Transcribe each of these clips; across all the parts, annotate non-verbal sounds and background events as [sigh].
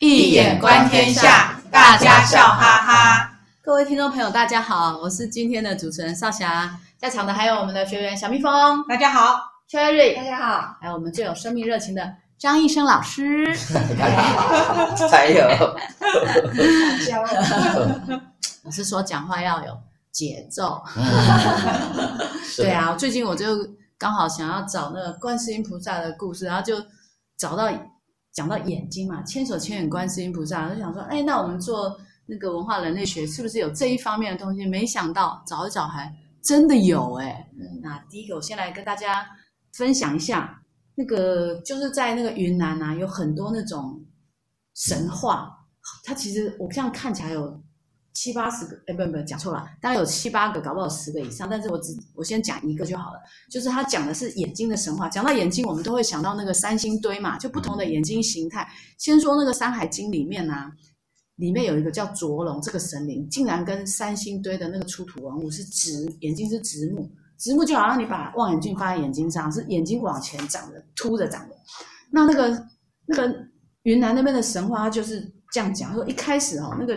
易眼观天下，大家笑哈哈。各位听众朋友，大家好，我是今天的主持人少霞，在场的还有我们的学员小蜜蜂，大家好。；Cherry，大家好；还有我们最有生命热情的张医生老师，大家好；还有，我是说讲话要有节奏。[laughs] 对啊，最近我就刚好想要找那个观世音菩萨的故事，然后就找到。讲到眼睛嘛，千手千眼观世音菩萨，我就想说，哎，那我们做那个文化人类学，是不是有这一方面的东西？没想到找一找，还真的有哎。那第一个，我先来跟大家分享一下，那个就是在那个云南啊，有很多那种神话，它其实我这样看起来有。七八十个，哎，不不，讲错了，大概有七八个，搞不好十个以上。但是我只我先讲一个就好了，就是他讲的是眼睛的神话。讲到眼睛，我们都会想到那个三星堆嘛，就不同的眼睛形态。先说那个《山海经》里面呢、啊，里面有一个叫卓龙这个神灵，竟然跟三星堆的那个出土文物是直眼睛是直目，直目就好像你把望远镜放在眼睛上，是眼睛往前长的，凸着长的。那那个那个云南那边的神话，就是这样讲，说一开始哦那个。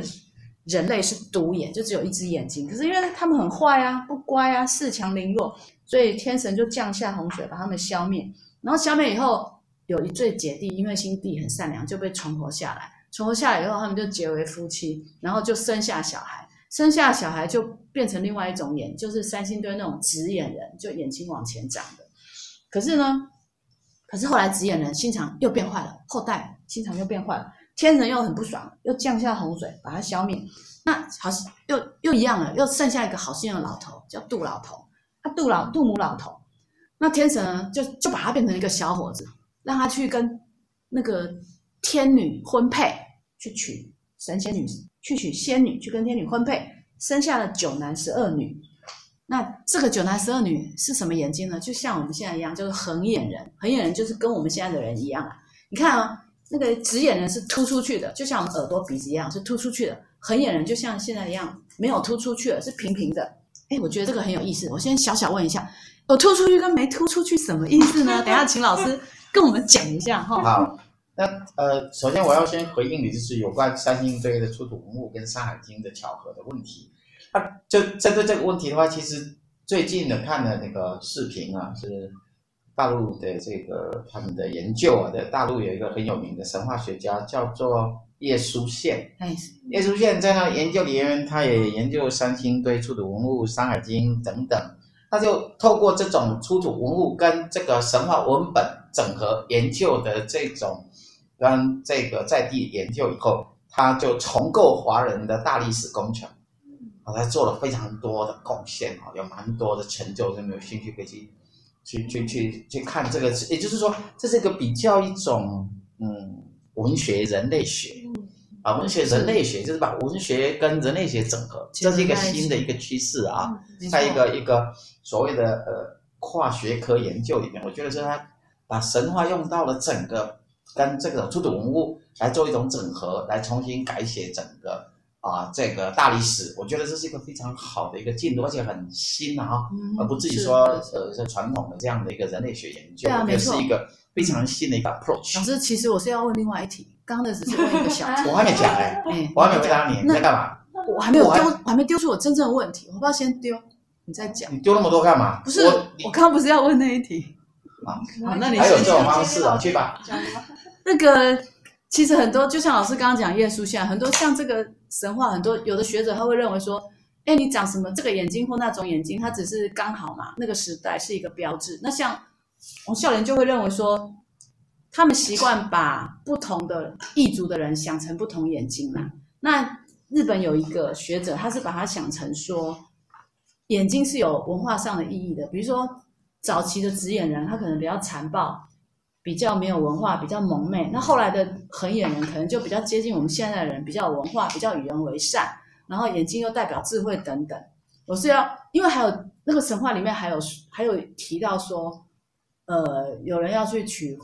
人类是独眼，就只有一只眼睛。可是因为他们很坏啊，不乖啊，恃强凌弱，所以天神就降下洪水把他们消灭。然后消灭以后，有一对姐弟，因为心地很善良，就被存活下来。存活下来以后，他们就结为夫妻，然后就生下小孩。生下小孩就变成另外一种眼，就是三星堆那种直眼人，就眼睛往前长的。可是呢，可是后来直眼人心肠又变坏了，后代心肠又变坏了。天神又很不爽，又降下洪水把它消灭。那好像，又又一样了，又剩下一个好心的老头，叫杜老头。他杜老杜母老头，那天神呢，就就把他变成一个小伙子，让他去跟那个天女婚配，去娶神仙女，去娶仙女，去跟天女婚配，生下了九男十二女。那这个九男十二女是什么眼睛呢？就像我们现在一样，就是横眼人。横眼人就是跟我们现在的人一样啊。你看啊。那个直眼人是突出去的，就像我们耳朵、鼻子一样是突出去的；横眼人就像现在一样没有突出去的，是平平的。哎，我觉得这个很有意思。我先小小问一下，有突出去跟没突出去什么意思呢？等一下请老师 [laughs] 跟我们讲一下哈。好，那呃，首先我要先回应你，就是有关三星堆的出土文物跟《山海经》的巧合的问题。啊，就针对这个问题的话，其实最近的看的那个视频啊是。大陆的这个他们的研究啊，在大陆有一个很有名的神话学家叫做叶舒宪。哎，叶舒宪在那研究里面，他也研究三星堆出土文物、《山海经》等等。他就透过这种出土文物跟这个神话文本整合研究的这种，跟这个在地研究以后，他就重构华人的大历史工程。啊，他做了非常多的贡献啊，有蛮多的成就，有没有兴趣可以去。去去去去看这个，也就是说，这是一个比较一种嗯文学人类学，啊文学人类学就是把文学跟人类学整合，这是一个新的一个趋势啊，在一个一个所谓的呃跨学科研究里面，我觉得是他把神话用到了整个跟这个出土文物来做一种整合，来重新改写整个。啊，这个大历史，我觉得这是一个非常好的一个进度，而且很新啊，嗯、而不至于说呃是传统的这样的一个人类学研究，对啊，没错，是一个非常新的一个 approach。老师，其实我是要问另外一题，刚刚的只是问一个小题，[laughs] 我还没讲哎，哎，我还没回答你，你在干嘛？我还没有丢，我还没丢出我真正的问题，我不要先丢，你再讲。你丢那么多干嘛？不是，我，刚刚不是要问那一题 [laughs] 啊？好，那你还有这种方式啊？去吧。[laughs] 那个。其实很多，就像老师刚刚讲，叶舒宪很多像这个神话，很多有的学者他会认为说，哎，你长什么这个眼睛或那种眼睛，它只是刚好嘛，那个时代是一个标志。那像王孝廉就会认为说，他们习惯把不同的异族的人想成不同眼睛嘛。那日本有一个学者，他是把它想成说，眼睛是有文化上的意义的。比如说早期的直眼人，他可能比较残暴。比较没有文化，比较蒙昧。那后来的横眼人可能就比较接近我们现在的人，比较文化，比较与人为善，然后眼睛又代表智慧等等。我是要，因为还有那个神话里面还有还有提到说，呃，有人要去娶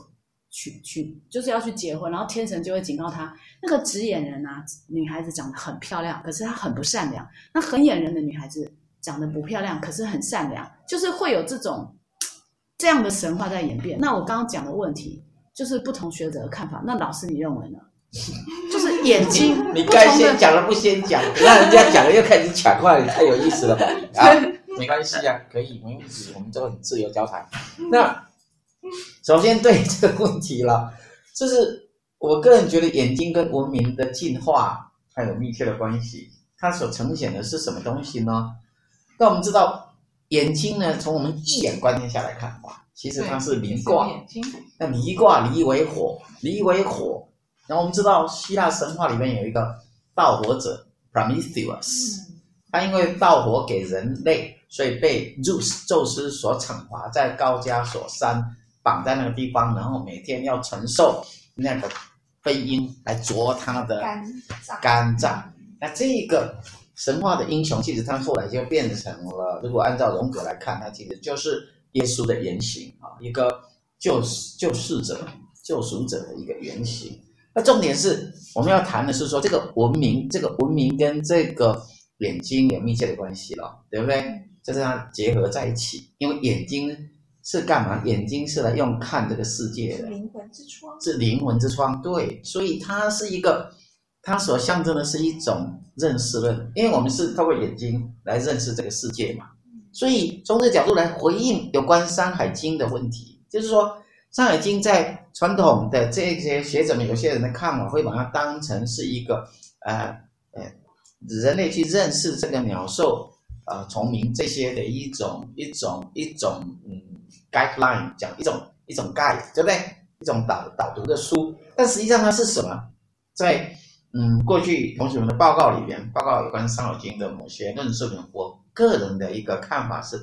娶娶，就是要去结婚，然后天神就会警告他，那个直眼人啊，女孩子长得很漂亮，可是她很不善良；那横眼人的女孩子长得不漂亮，可是很善良，就是会有这种。这样的神话在演变。那我刚刚讲的问题就是不同学者的看法。那老师你认为呢？[laughs] 就是眼睛。你该先讲了不先讲，那人家讲了又开始抢话，你太有意思了吧？[laughs] 啊，没关系啊，可以，没问题，我们都很自由交谈。[laughs] 那首先对这个问题了，就是我个人觉得眼睛跟文明的进化还有密切的关系。它所呈现的是什么东西呢？那我们知道眼睛呢，从我们一眼观念下来看，哇，其实它是离卦。那离卦离为火，离为火。然后我们知道希腊神话里面有一个盗火者 Prometheus，他因为盗火给人类，所以被 Zeus 宙斯所惩罚，在高加索山绑在那个地方，然后每天要承受那个飞鹰来啄他的肝脏。肝脏那这个神话的英雄，其实他后来就变成了，如果按照荣格来看，他其实就是耶稣的原型啊，一个救救世者、救赎者的一个原型。那重点是我们要谈的是说，这个文明，这个文明跟这个眼睛有密切的关系了，对不对？就是它结合在一起，因为眼睛是干嘛？眼睛是来用看这个世界的，灵魂之窗，是灵魂之窗，对，所以它是一个。它所象征的是一种认识论，因为我们是透过眼睛来认识这个世界嘛，所以从这个角度来回应有关《山海经》的问题，就是说，《山海经》在传统的这些学者们，有些人的看法会把它当成是一个呃呃，人类去认识这个鸟兽啊、虫鸣这些的一种一种一种嗯 guideline，讲一种一种 guide，对不对？一种导导读的书，但实际上它是什么？在嗯，过去同学们的报告里边，报告有关《山海经》的某些论述我个人的一个看法是，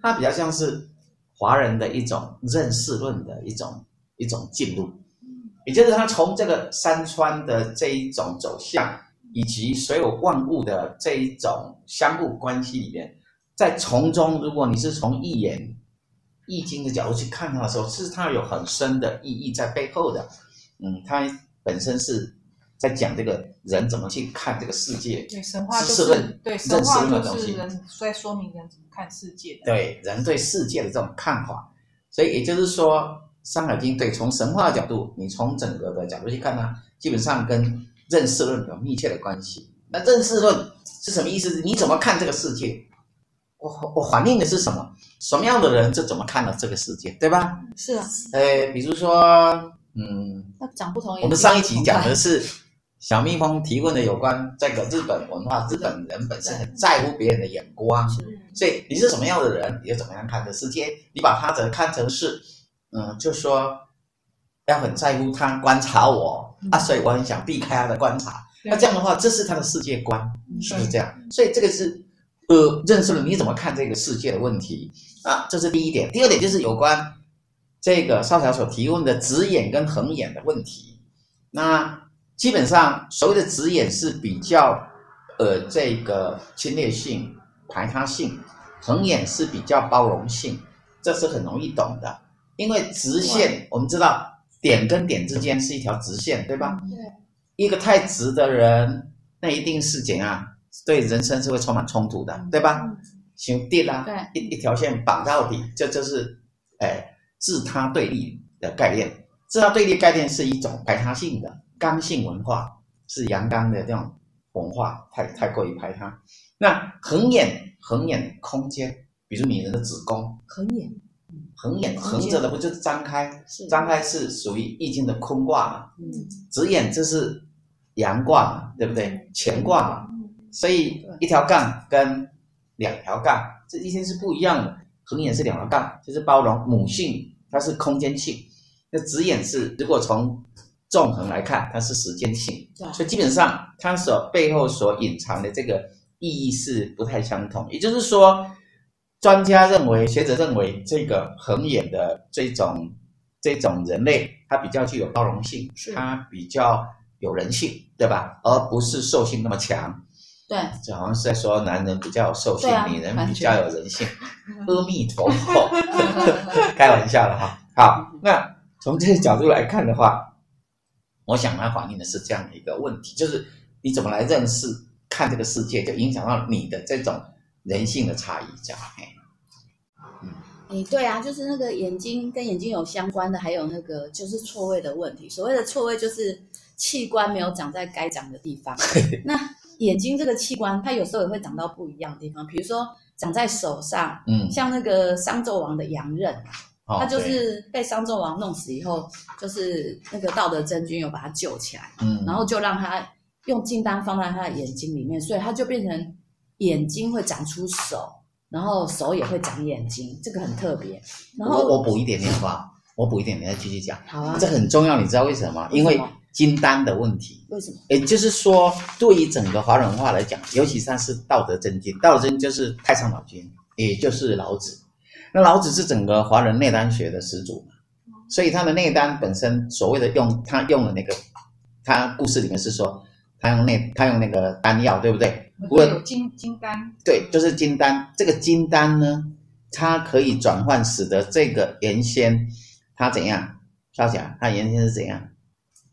它比较像是华人的一种认识论的一种一种进入，也就是他从这个山川的这一种走向，以及所有万物的这一种相互关系里面，在从中，如果你是从一眼、易经的角度去看它的时候，其实它有很深的意义在背后的。嗯，它本身是。在讲这个人怎么去看这个世界，对神话就是论对神话就是人在说明人怎么看世界的，对人对世界的这种看法。所以也就是说，《山海经》对从神话的角度，你从整个的角度去看它，基本上跟认识论有密切的关系。那认识论是什么意思？你怎么看这个世界？我我反映的是什么？什么样的人就怎么看到这个世界，对吧？是啊。呃，比如说，嗯，那讲不同。我们上一集讲的是。小蜜蜂提问的有关这个日本文化，日本人本身很在乎别人的眼光，所以你是什么样的人，你就怎么样看这世界。你把他的看成是，嗯，就说要很在乎他观察我啊，所以我很想避开他的观察。那这样的话，这是他的世界观，是不是这样？所以这个是呃，认识了你怎么看这个世界的问题啊，这是第一点。第二点就是有关这个少小所提问的直眼跟横眼的问题，那。基本上，所谓的直眼是比较，呃，这个侵略性、排他性；横眼是比较包容性，这是很容易懂的。因为直线，我们知道点跟点之间是一条直线，对吧？对。一个太直的人，那一定是怎样？对人生是会充满冲突的，对吧？兄弟啦，一一条线绑到底，这就是，哎，自他对立的概念。自他对立概念是一种排他性的。刚性文化是阳刚的这种文化，太太过于排他。那横眼，横眼空间，比如女人的子宫，横眼，横眼横着的不就是张开？张开是属于易经的坤卦嘛？嗯，直眼这是阳卦嘛？对不对？乾卦嘛？所以一条杠跟两条杠，这一经是不一样的。横眼是两条杠，就是包容母性，它是空间性。那直眼是如果从纵横来看，它是时间性，所以基本上它所背后所隐藏的这个意义是不太相同。也就是说，专家认为、学者认为，这个横眼的这种这种人类，它比较具有包容性，它比较有人性，对吧？而不是兽性那么强。对，就好像是在说男人比较有兽性，女人比较有人性。阿弥陀佛，[laughs] 开玩笑了哈。好，那从这个角度来看的话。我想它反映的是这样的一个问题，就是你怎么来认识、看这个世界，就影响到你的这种人性的差异，这样。嗯，哎，对啊，就是那个眼睛跟眼睛有相关的，还有那个就是错位的问题。所谓的错位，就是器官没有长在该长的地方。[laughs] 那眼睛这个器官，它有时候也会长到不一样的地方，比如说长在手上，嗯，像那个商纣王的羊刃，哦、他就是被商纣王弄死以后，就是那个道德真君又把他救起来，嗯，然后就让他用金丹放在他的眼睛里面，所以他就变成眼睛会长出手，然后手也会长眼睛，这个很特别。然后我我补一点点话，我补一点点再继续讲，好啊，这很重要，你知道为什么？因为。金丹的问题，为什么？也就是说，对于整个华人文化来讲，尤其像是道德真君，道德真经就是太上老君，也就是老子。那老子是整个华人内丹学的始祖嘛，所以他的内丹本身所谓的用，他用的那个，他故事里面是说，他用那他用那个丹药，对不对？金金丹。对，就是金丹。这个金丹呢，它可以转换，使得这个原先他怎样？少侠，他原先是怎样？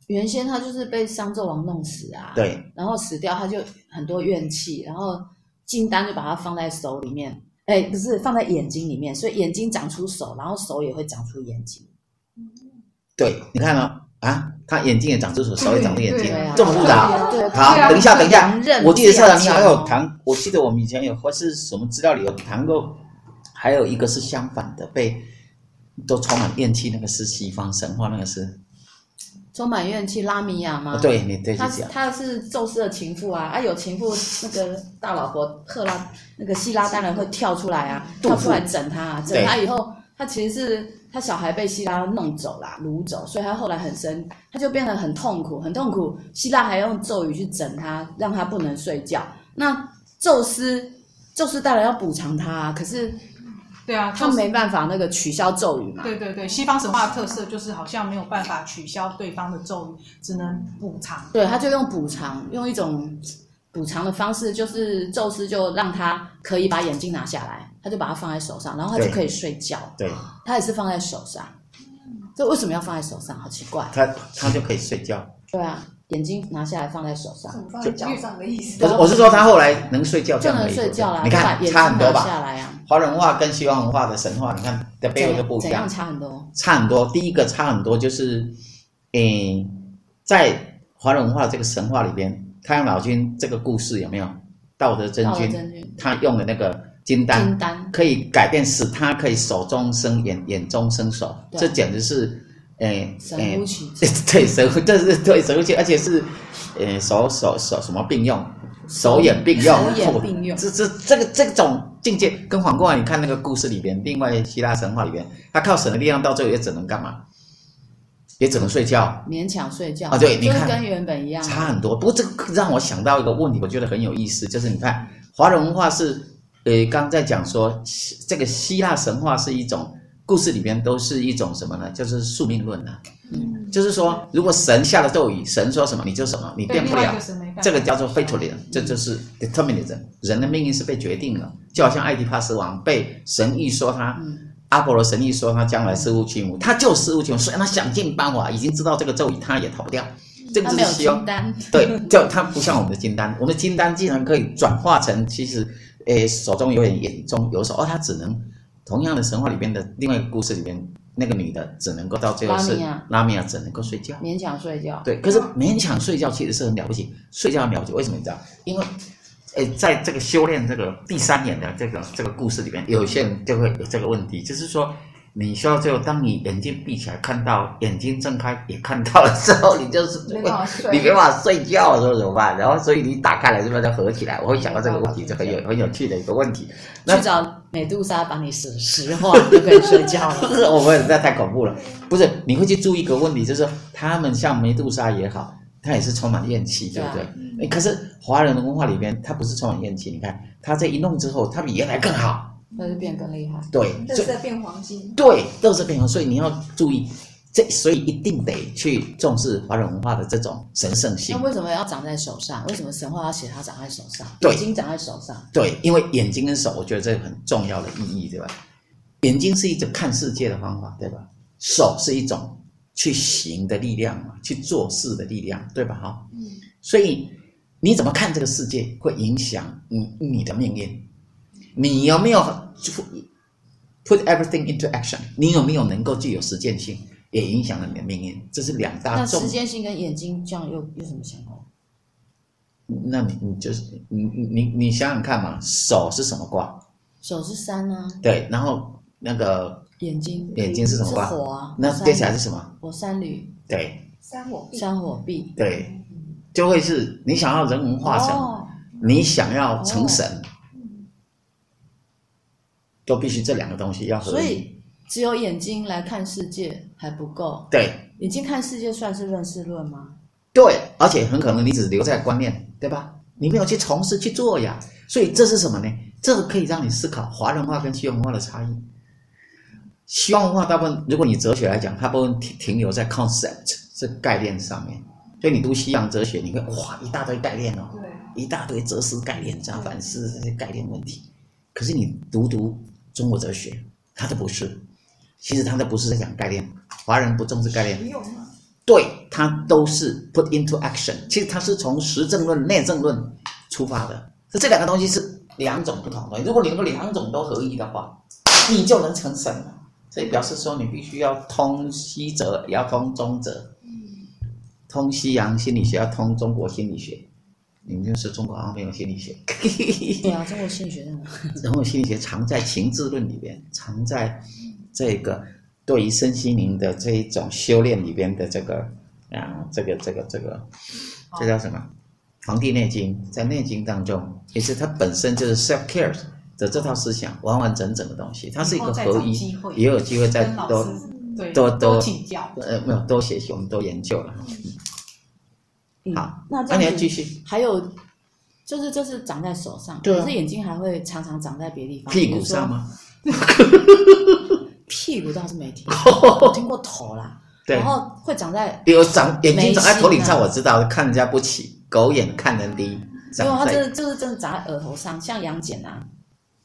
原先他就是被商纣王弄死啊，对，然后死掉他就很多怨气，然后金丹就把它放在手里面，哎，不是放在眼睛里面，所以眼睛长出手，然后手也会长出眼睛。对，你看哦，啊，他眼睛也长出手，手也长出眼睛，对这么复杂。对，好，等一下，等一下，我记得校长你还有谈，我记得我们以前有或是什么资料里有谈过，还有一个是相反的，被都充满怨气，那个是西方神话，那个是。充满怨气，拉米亚吗？对，你对，他他是宙斯的情妇啊，啊有情妇，那个大老婆赫拉，那个希拉当然会跳出来啊，跳出来整他，啊，整他以后，他其实是他小孩被希拉弄走了，掳走，所以他后来很生，他就变得很痛苦，很痛苦。希拉还用咒语去整他，让他不能睡觉。那宙斯，宙斯当然要补偿他，啊，可是。对啊，他没办法那个取消咒语嘛。对对对，西方神话的特色就是好像没有办法取消对方的咒语，只能补偿。对，他就用补偿，用一种补偿的方式，就是宙斯就让他可以把眼镜拿下来，他就把它放在手上，然后他就可以睡觉。对，他也是放在手上。这为什么要放在手上？好奇怪。他他就可以睡觉。对啊。眼睛拿下来放在手上，放在脚上的意思。不是，我是说他后来能睡觉，就能睡觉了。你看差很多吧？下来啊。华人文化跟西方文化的神话，你看的背后就不一样。怎样差很多？差很多。第一个差很多就是，诶，在华人文化这个神话里边，太上老君这个故事有没有？道德真君，他用的那个金丹，金丹可以改变，使他可以手中生眼，眼中生手，这简直是。诶，[laughs] 神乎其技，对神乎，这是对神乎其，而且是，呃，手手手什么并用，手眼并用，手眼并用，这这这个这种境界，跟反过来你看那个故事里边，另外希腊神话里边，他靠神的力量，到最后也只能干嘛？也只能睡觉，勉强睡觉啊。对，你看跟原本一样，差很多。不过这个让我想到一个问题，我觉得很有意思，就是你看华人文化是，呃，刚刚在讲说这个希腊神话是一种。故事里边都是一种什么呢？就是宿命论啊，嗯，就是说，如果神下了咒语，神说什么你就什么，你变不了。这个叫做 fatalism，这就是 determinism。人的命运是被决定了，就好像爱迪帕斯王被神諭说他，嗯、阿波罗神諭说他将来失父亲母，他就失母，所以他想尽办法，已经知道这个咒语，他也逃不掉。这个是希望，对，就他不像我们的金丹，我们的金丹竟然可以转化成，其实，诶，手中有眼，眼中有手，哦，他只能。同样的神话里边的另外一个故事里边，那个女的只能够到最后是拉米亚，只能够睡觉，勉强睡觉。对，可是勉强睡觉其实是很了不起，睡觉很了不起。为什么你知道？因为，诶，在这个修炼这个第三眼的这个这个故事里边，有些人就会有这个问题，就是说。你说，最后当你眼睛闭起来，看到眼睛睁开也看到了之后，你就是你没办法睡觉，说怎么办？然后所以你打开来，是不是就合起来？我会想到这个问题，就很有很有趣的一个问题。去找美杜莎帮你实实话，就可以睡觉了。[laughs] 我们这太恐怖了。不是，你会去注意一个问题，就是说他们像美杜莎也好，他也是充满怨气，对不对？可是华人的文化里边，他不是充满怨气。你看他这一弄之后，他比原来更好。那就变更厉害，对，乐色变黄金，对，乐色变黄金，所以你要注意，这所以一定得去重视华人文化的这种神圣性。那为什么要长在手上？为什么神话要写它长在手上？对，眼睛长在手上，对，因为眼睛跟手，我觉得这个很重要的意义，对吧？眼睛是一种看世界的方法，对吧？手是一种去行的力量嘛，去做事的力量，对吧？哈，嗯，所以你怎么看这个世界，会影响你你的命运。你有没有 put everything into action？你有没有能够具有实践性？也影响了你的命运。这是两大重。那实践性跟眼睛这样又有什么相关？那你你就是你你你你想想看嘛，手是什么卦？手是山啊。对，然后那个眼睛眼睛是什么卦？火啊。那接下来是什么？火山閭。对。山火賁。山火壁。对，就会是你想要人文化成，哦、你想要成神，哦、都必须这两个东西要合一。所以只有眼睛来看世界还不够。对。眼睛看世界算是认识论吗？对，而且很可能你只留在观念，对吧？你没有去从事去做呀。所以这是什么呢？这个可以让你思考华人文化跟西方文化的差异。西方文化大部分，如果你哲学来讲，它不会停停留在 concept 这概念上面。所以你读西洋哲学，你会哇一大堆概念哦，一大堆哲思概念，这样反思这些概念问题。可是你读读中国哲学，他的不是。其实他的不是在讲概念，华人不重视概念。对，他都是 put into action。其实他是从实证论、内证论出发的。这这两个东西是两种不同的。如果你能够两种都合一的话，你就能成神了。所以表示说，你必须要通西哲，也要通中哲。通西洋心理学，要通中国心理学。你们就是中国好像没有心理学。对啊，[laughs] 中国心理学在哪？中国心理学藏在情志论里边，藏在这个。对于身心灵的这一种修炼里边的这个啊，这个这个这个，这叫什么？《黄帝内经》在《内经》当中，其实它本身就是 self care 的这套思想，完完整整的东西，它是一个合一，也有机会再多多多请教，呃，没有多学习，我们多研究了。嗯、好，那那你要继续。还有就是，这是长在手上，可是眼睛还会常常长在别的地方，屁股上吗？[laughs] 屁股倒是没听 [laughs] 听过头啦。对，然后会长在有长眼睛长在头顶上，我知道，看人家不起，狗眼看人低。没有，它这就是真的长在额头上，像杨戬啊，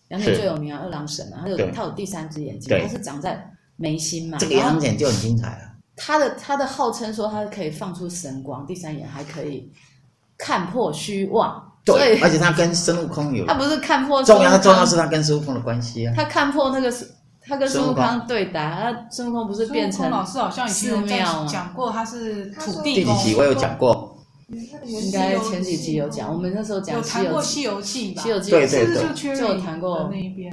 杨戬最有名啊，二郎神啊，他有他有第三只眼睛，他是长在眉心嘛。这个杨戬就很精彩了。他的他的号称说他可以放出神光，第三眼还可以看破虚妄。对，而且他跟孙悟空有，[laughs] 他不是看破重要，他重要是他跟孙悟空的关系啊。他看破那个是。他跟孙悟空对打，他孙悟空不是变成老师好像以前有讲过，他是土地公。第几集我有讲过？应该前几集有讲。我们那时候讲有谈过《西游记》吧？西游记对对对，就有谈过那一边，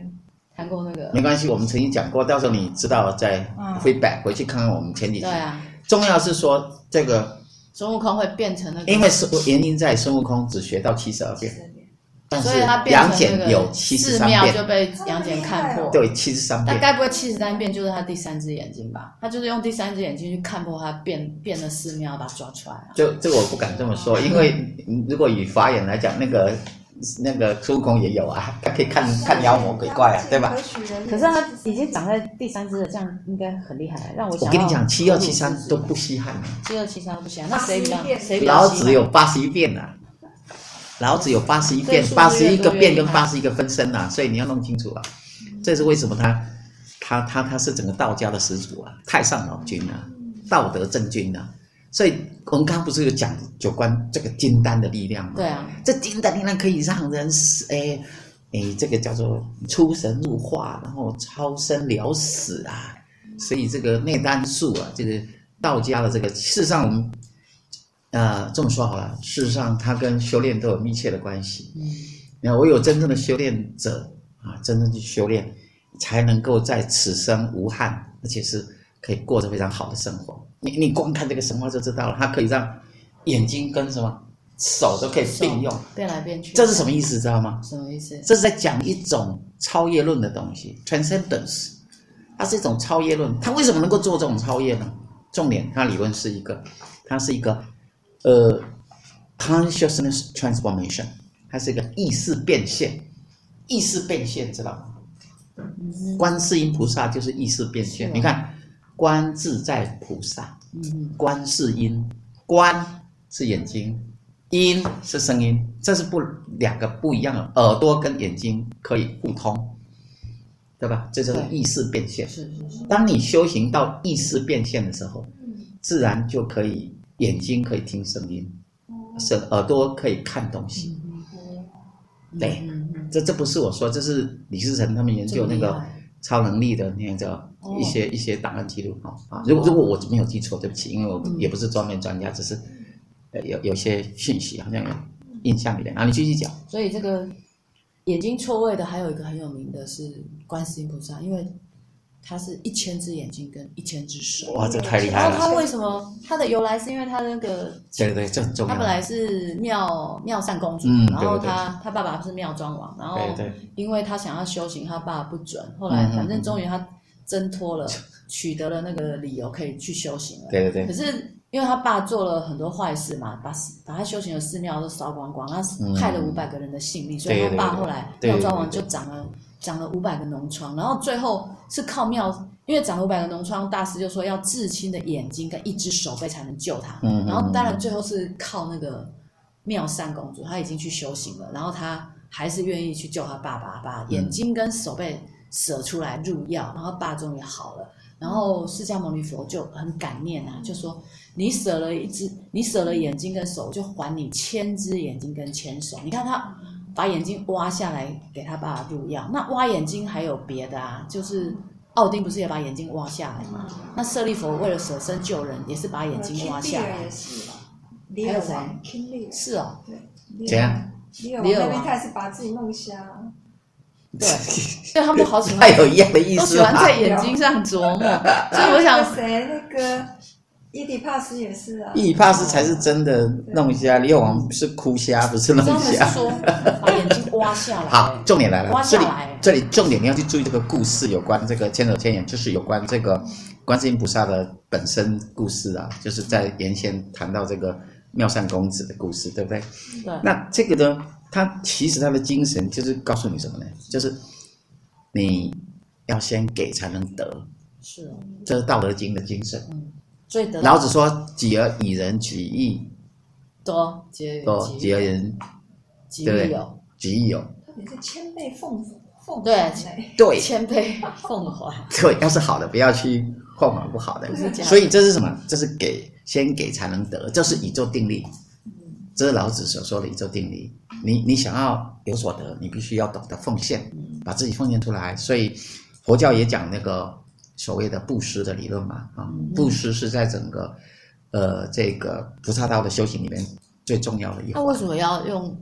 谈过那个。没关系，我们曾经讲过，到时候你知道再 feedback 回去看看我们前几集。对啊。重要是说这个孙悟空会变成那个，因为是原因在孙悟空只学到七十二变。所以他杨戬有七十三变，就被杨戬看破。对，七十三变。但该不会七十三变就是他第三只眼睛吧？他就是用第三只眼睛去看破他变变了寺庙，把他抓出来了。就这个我不敢这么说，因为如果以法眼来讲，那个那个孙悟空也有啊，他可以看看妖魔鬼怪啊，对吧？可是他已经长在第三只了，这样应该很厉害。让我我跟你讲，七二七三都不稀罕。七二七三都不稀罕，那谁比较谁比较？老子有八十一变啊。老子有八十一变，八十一个变跟八十一个分身呐、啊，所以你要弄清楚啊。这是为什么他，他他他是整个道家的始祖啊，太上老君啊，道德真君啊。所以我们刚刚不是有讲有关这个金丹的力量吗？对啊，这金丹力量可以让人诶诶，这个叫做出神入化，然后超生了死啊。所以这个内丹术啊，这个道家的这个，事实上我们。呃，这么说好了，事实上，它跟修炼都有密切的关系。嗯，那我有真正的修炼者啊，真正去修炼，才能够在此生无憾，而且是可以过着非常好的生活。你你光看这个神话就知道了，它可以让眼睛跟什么手都可以并用，变来变去。这是什么意思？知道吗？什么意思？这是在讲一种超越论的东西，transcendence。它是一种超越论。它为什么能够做这种超越呢？重点，它理论是一个，它是一个。呃，consciousness transformation，它是一个意识变现，意识变现知道吗？观世音菩萨就是意识变现。你看，观自在菩萨，观是音，观是眼睛，音是声音，这是不两个不一样的，耳朵跟眼睛可以互通，对吧？这就是意识变现。是是是。当你修行到意识变现的时候，自然就可以。眼睛可以听声音，是耳朵可以看东西。对，这这不是我说，这是李世成他们研究那个超能力的那个一些、哦、一些档案记录哈啊。如果如果我没有记错，对不起，因为我也不是专门专家，只是呃有有些讯息好像有印象里面啊。你继续讲。所以这个眼睛错位的还有一个很有名的是观世音菩萨，因为。他是一千只眼睛跟一千只手，哇，这太厉害了！然后他为什么他的由来是因为他那个，对对，这很重要。他本来是妙妙善公主，嗯、然后他对对对他爸爸是妙庄王，然后对对因为他想要修行，他爸爸不准，后来反正终于他挣脱了，嗯、取得了那个理由可以去修行了。对对对。可是因为他爸做了很多坏事嘛，把把他修行的寺庙都烧光光，他害了五百个人的性命，嗯、所以他爸后来妙庄王就长了长了五百个脓疮，然后最后是靠妙。因为长了五百个脓疮，大师就说要至亲的眼睛跟一只手背才能救他。嗯，然后当然最后是靠那个妙善公主，她已经去修行了，然后她还是愿意去救她爸爸，把眼睛跟手背舍出来入药，然后爸终于好了。然后释迦牟尼佛就很感念啊，就说你舍了一只，你舍了眼睛跟手，就还你千只眼睛跟千手。你看他把眼睛挖下来给他爸爸入药，那挖眼睛还有别的啊，就是。奥丁不是也把眼睛挖下来吗？那舍利弗为了舍身救人，也是把眼睛挖下来。还有谁？是哦。对。怎样？李尔王那边他也是把自己弄瞎。对。所以他们都好喜欢。[laughs] 太有一样的意思。都喜欢在眼睛上琢磨。所以我想。谁？那个。伊底帕斯也是啊，伊底帕斯才是真的弄瞎，李尔王是哭瞎，不是弄瞎。说把眼睛挖下来。好，重点来了，挖下来这里这里重点你要去注意这个故事，有关这个千手千眼，就是有关这个观世音菩萨的本身故事啊，就是在原先谈到这个妙善公子的故事，对不对？对。那这个呢，他其实他的精神就是告诉你什么呢？就是你要先给才能得，是，这是《道德经》的精神。嗯老子说：“己而以人己易，多多己而人己易有，己易有。特别是谦卑奉奉对对谦卑奉还。[laughs] 对，要是好的，不要去奉还不好的。所以这是什么？这是给，先给才能得，这是宇宙定律。这是老子所说的宇宙定律。你你想要有所得，你必须要懂得奉献，把自己奉献出来。所以佛教也讲那个。”所谓的布施的理论嘛，啊，布施是在整个，呃，这个菩萨道的修行里面最重要的一环。那为什么要用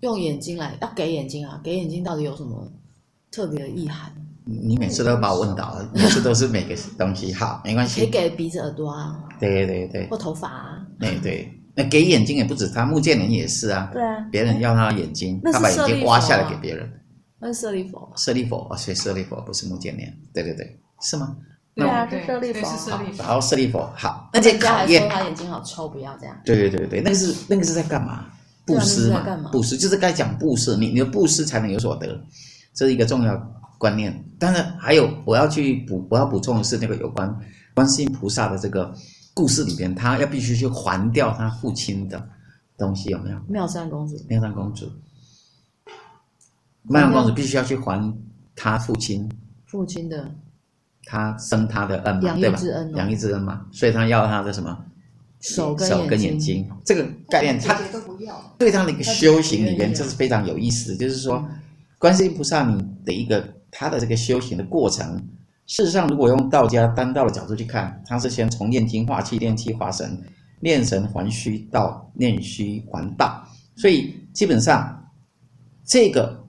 用眼睛来？要给眼睛啊？给眼睛到底有什么特别的意涵？你每次都把我问倒了，每次都是每个东西。好，[laughs] 没关系。可以给鼻子、耳朵啊。对对对。或头发啊。对对，那给眼睛也不止他，目犍连也是啊。对啊。别人要他的眼睛，他把眼睛挖下来给别人。那是舍利佛。舍利佛啊，所以舍利佛不是目犍连。对对对。是吗？对啊，是舍利佛。然后舍利佛好，那这考验他眼睛好抽，不要这样。对对对对，那个是那个是在干嘛？布施嘛，布施就是该讲布施，你你的布施才能有所得，这是一个重要观念。当然还有我要去补，我要补充的是那个有关观世音菩萨的这个故事里边，他要必须去还掉他父亲的东西，有没有？妙善公主，妙善公主，妙善公主必须要去还他父亲。父亲的，他生他的恩嘛，对吧？养育之恩嘛，所以他要他的什么？手跟手跟眼睛，这个概念他对他的一个修行里面，这是非常有意思。就是说，观世音菩萨你的一个他的这个修行的过程，事实上，如果用道家单道的角度去看，他是先从炼精化气、炼气化神、炼神还虚到炼虚还道，所以基本上这个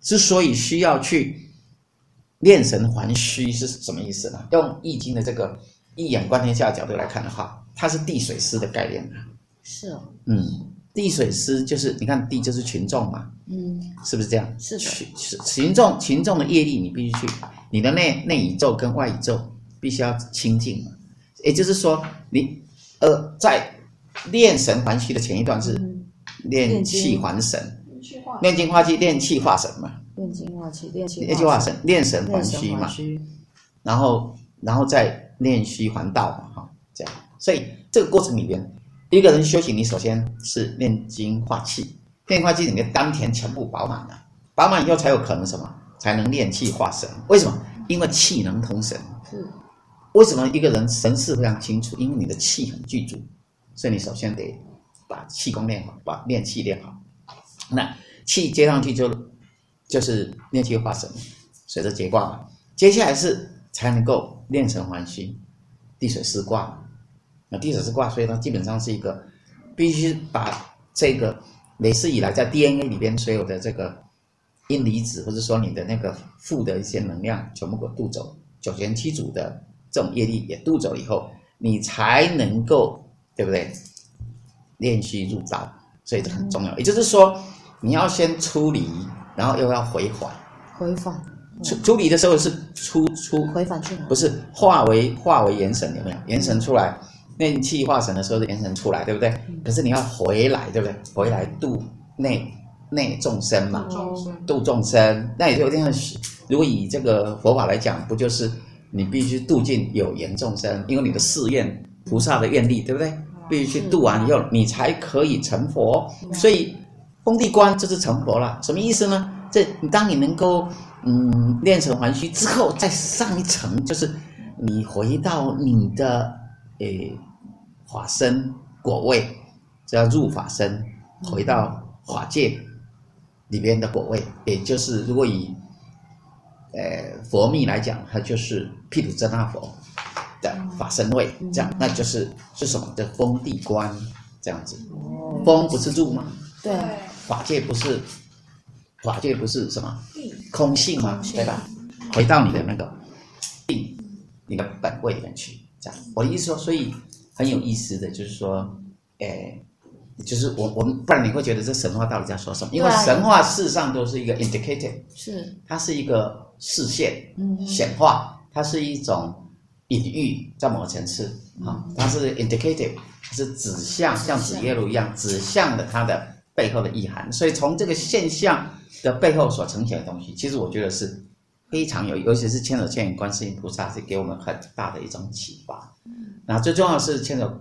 之所以需要去。炼神还虚是什么意思呢？用易经的这个一眼观天下的角度来看的话，它是地水师的概念啊。是哦。嗯，地水师就是你看地就是群众嘛。嗯。是不是这样？是的。群群众群众的业力，你必须去你的内内宇宙跟外宇宙必须要清净嘛。也就是说，你呃在炼神还虚的前一段是炼气还神，炼精化气，炼气化神嘛。炼精化气，炼气化神，炼神还虚嘛，然后，然后再炼虚还道嘛，哈，这样。所以这个过程里边，一个人修行，你首先是炼精化气，炼化气，你的丹田全部饱满了，饱满以后才有可能什么，才能炼气化神。为什么？因为气能通神。是。为什么一个人神识非常清楚？因为你的气很具足，所以你首先得把气功练好，把练气练好。那气接上去就。就是炼气化神，随着结卦嘛。接下来是才能够炼成还虚，地水四卦。那地水四卦，所以它基本上是一个必须把这个累世以来在 DNA 里边所有的这个阴离子，或者说你的那个负的一些能量，全部给渡走，九玄七祖的这种业力也渡走以后，你才能够对不对？炼虚入道，所以这很重要。也就是说，你要先出离，然后又要回返。回返。出出离的时候是出出回返去哪？不是化为化为元神有没有？元神出来，炼气化神的时候是元神出来，对不对？可是你要回来，对不对？回来度内内众生嘛，度众生。那也就有点像，如果以这个佛法来讲，不就是你必须度尽有缘众生，因为你的誓愿菩萨的愿力，对不对？必须去度完以后，你才可以成佛。所以封地观就是成佛了。什么意思呢？这当你能够嗯练成还虚之后，再上一层，就是你回到你的诶法身果位，叫入法身，回到法界里边的果位，也就是如果以呃佛密来讲，它就是毗卢遮那佛。的法身位，这样，那就是是什么？的封地观这样子。封不是入吗？对。法界不是，法界不是什么？空性吗？对吧？回到你的那个定，你的本位里面去。这样，我的意思说，所以很有意思的就是说，诶，就是我我们不然你会觉得这神话到底在说什么？因为神话事实上都是一个 indicator，是它是一个视线，嗯，显化，它是一种。隐喻在某个层次啊，它是 indicative，是指向，像指耶路一样，指向的它的背后的意涵。所以从这个现象的背后所呈现的东西，其实我觉得是非常有，尤其是千手千眼观世音菩萨是给我们很大的一种启发。那最重要的是千手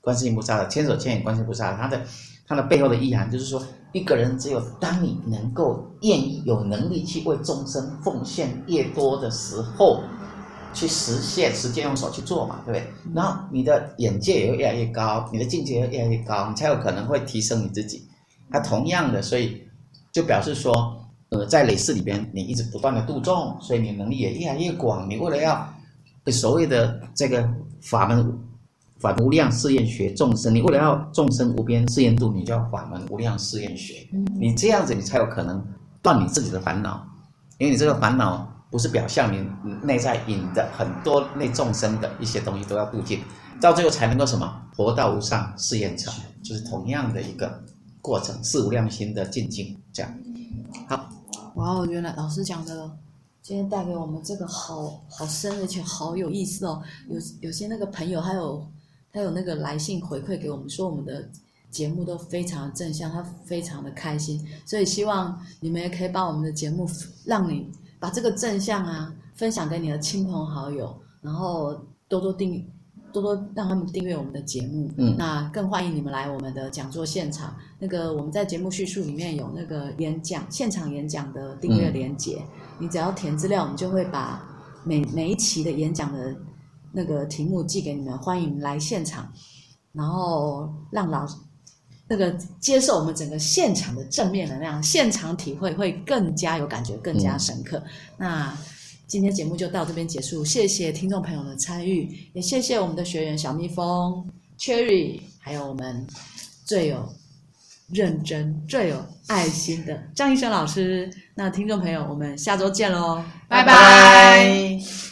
观世音菩萨的千手千眼观世音菩萨，它的它的背后的意涵就是说，一个人只有当你能够愿意有能力去为众生奉献越多的时候。去实现，实践用手去做嘛，对不对？然后你的眼界也会越来越高，你的境界也会越来越高，你才有可能会提升你自己。它同样的，所以就表示说，呃，在累世里边，你一直不断的度众，所以你能力也越来越广。你为了要所谓的这个法门法无量誓愿学众生，你为了要众生无边誓愿度，你就要法门无量誓愿学。你这样子，你才有可能断你自己的烦恼，因为你这个烦恼。不是表象，你内在引的很多内众生的一些东西都要度尽，到最后才能够什么佛道无上誓愿成，就是同样的一个过程，四无量心的进境，这样。好，哇哦，原来老师讲的今天带给我们这个好好深而且好有意思哦。有有些那个朋友还有他有那个来信回馈给我们说，我们的节目都非常正向，他非常的开心，所以希望你们也可以把我们的节目让你。把这个正向啊分享给你的亲朋好友，然后多多订，多多让他们订阅我们的节目。嗯，那更欢迎你们来我们的讲座现场。那个我们在节目叙述里面有那个演讲现场演讲的订阅连接，嗯、你只要填资料，我们就会把每每一期的演讲的那个题目寄给你们。欢迎来现场，然后让老。那个接受我们整个现场的正面能量，现场体会会更加有感觉，更加深刻。嗯、那今天节目就到这边结束，谢谢听众朋友的参与，也谢谢我们的学员小蜜蜂、Cherry，还有我们最有认真、最有爱心的张医生老师。那听众朋友，我们下周见喽，拜拜。